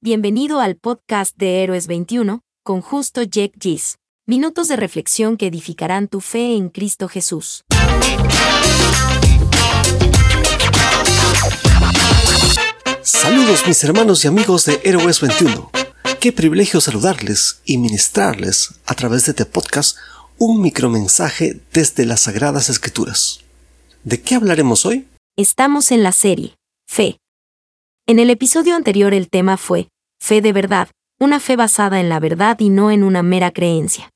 Bienvenido al podcast de Héroes 21, con justo Jack Gis. Minutos de reflexión que edificarán tu fe en Cristo Jesús. Saludos mis hermanos y amigos de Héroes 21. Qué privilegio saludarles y ministrarles a través de este podcast un micromensaje desde las Sagradas Escrituras. ¿De qué hablaremos hoy? Estamos en la serie, Fe. En el episodio anterior el tema fue, Fe de verdad, una fe basada en la verdad y no en una mera creencia.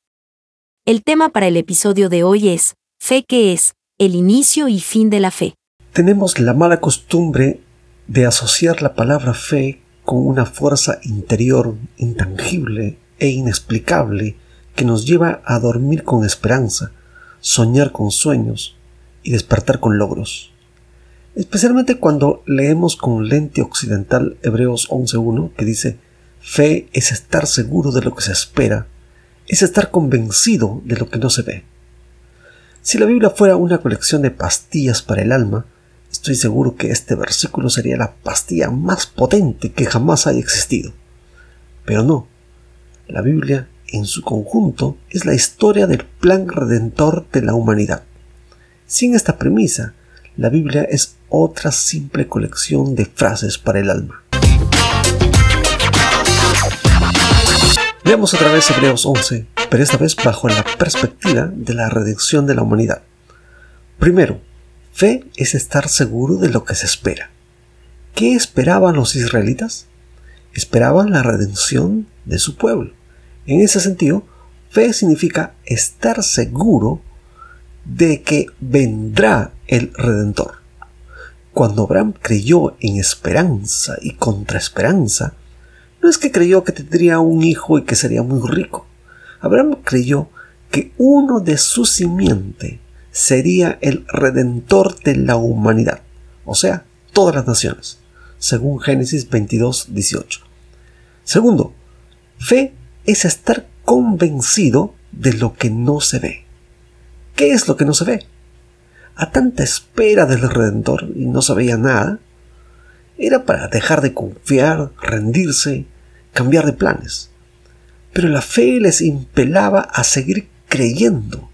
El tema para el episodio de hoy es, Fe que es, el inicio y fin de la fe. Tenemos la mala costumbre de asociar la palabra fe con una fuerza interior intangible e inexplicable que nos lleva a dormir con esperanza, soñar con sueños y despertar con logros. Especialmente cuando leemos con lente occidental Hebreos 11.1 que dice, fe es estar seguro de lo que se espera, es estar convencido de lo que no se ve. Si la Biblia fuera una colección de pastillas para el alma, estoy seguro que este versículo sería la pastilla más potente que jamás haya existido. Pero no, la Biblia en su conjunto es la historia del plan redentor de la humanidad. Sin esta premisa, la Biblia es otra simple colección de frases para el alma. Veamos otra vez Hebreos 11, pero esta vez bajo la perspectiva de la redención de la humanidad. Primero, fe es estar seguro de lo que se espera. ¿Qué esperaban los israelitas? Esperaban la redención de su pueblo. En ese sentido, fe significa estar seguro de que vendrá el Redentor. Cuando Abraham creyó en esperanza y contra esperanza, no es que creyó que tendría un hijo y que sería muy rico. Abraham creyó que uno de su simiente sería el redentor de la humanidad, o sea, todas las naciones, según Génesis 22, 18. Segundo, fe es estar convencido de lo que no se ve. ¿Qué es lo que no se ve? A tanta espera del Redentor y no se veía nada, era para dejar de confiar, rendirse, cambiar de planes. Pero la fe les impelaba a seguir creyendo,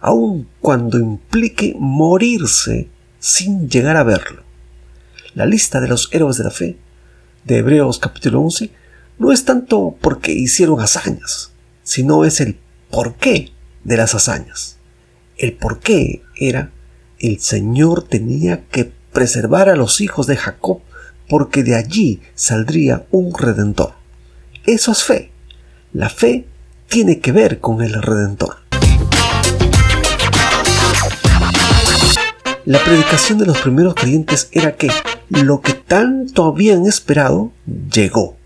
aun cuando implique morirse sin llegar a verlo. La lista de los héroes de la fe de Hebreos capítulo 11 no es tanto porque hicieron hazañas, sino es el porqué de las hazañas. El porqué era el Señor tenía que preservar a los hijos de Jacob porque de allí saldría un redentor. Eso es fe. La fe tiene que ver con el redentor. La predicación de los primeros creyentes era que lo que tanto habían esperado llegó.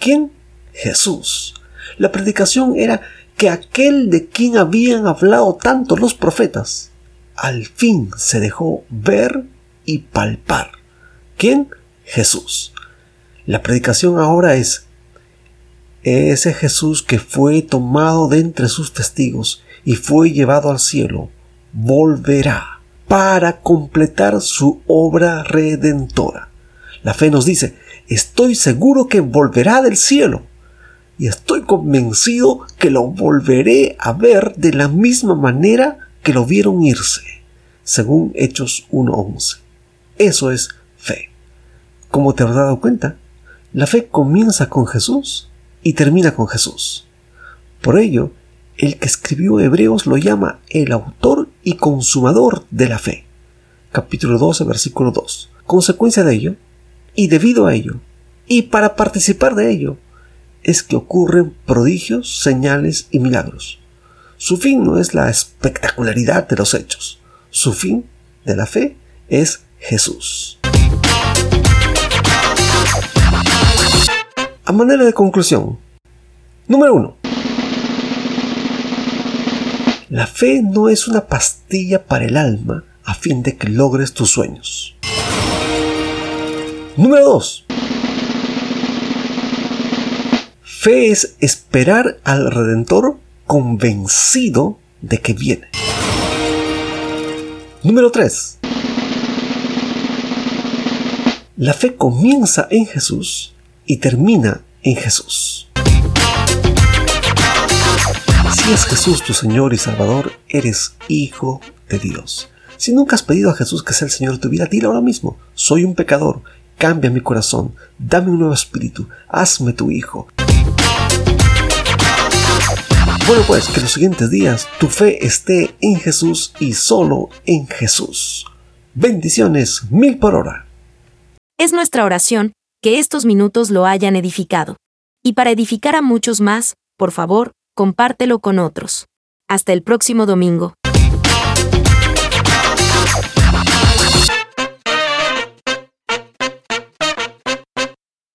¿Quién? Jesús. La predicación era que aquel de quien habían hablado tanto los profetas, al fin se dejó ver y palpar. ¿Quién? Jesús. La predicación ahora es ese Jesús que fue tomado de entre sus testigos y fue llevado al cielo, volverá para completar su obra redentora. La fe nos dice, estoy seguro que volverá del cielo y estoy convencido que lo volveré a ver de la misma manera que lo vieron irse, según Hechos 1.11. Eso es fe. Como te has dado cuenta, la fe comienza con Jesús y termina con Jesús. Por ello, el que escribió Hebreos lo llama el autor y consumador de la fe. Capítulo 12, versículo 2. Consecuencia de ello, y debido a ello, y para participar de ello, es que ocurren prodigios, señales y milagros. Su fin no es la espectacularidad de los hechos. Su fin de la fe es Jesús. A manera de conclusión. Número 1. La fe no es una pastilla para el alma a fin de que logres tus sueños. Número 2. Fe es esperar al Redentor convencido de que viene. Número 3. La fe comienza en Jesús y termina en Jesús. Si es Jesús tu Señor y Salvador, eres hijo de Dios. Si nunca has pedido a Jesús que sea el Señor de tu vida, dile ahora mismo, soy un pecador, cambia mi corazón, dame un nuevo espíritu, hazme tu hijo. Bueno pues, que los siguientes días tu fe esté en Jesús y solo en Jesús. Bendiciones mil por hora. Es nuestra oración que estos minutos lo hayan edificado. Y para edificar a muchos más, por favor, compártelo con otros. Hasta el próximo domingo.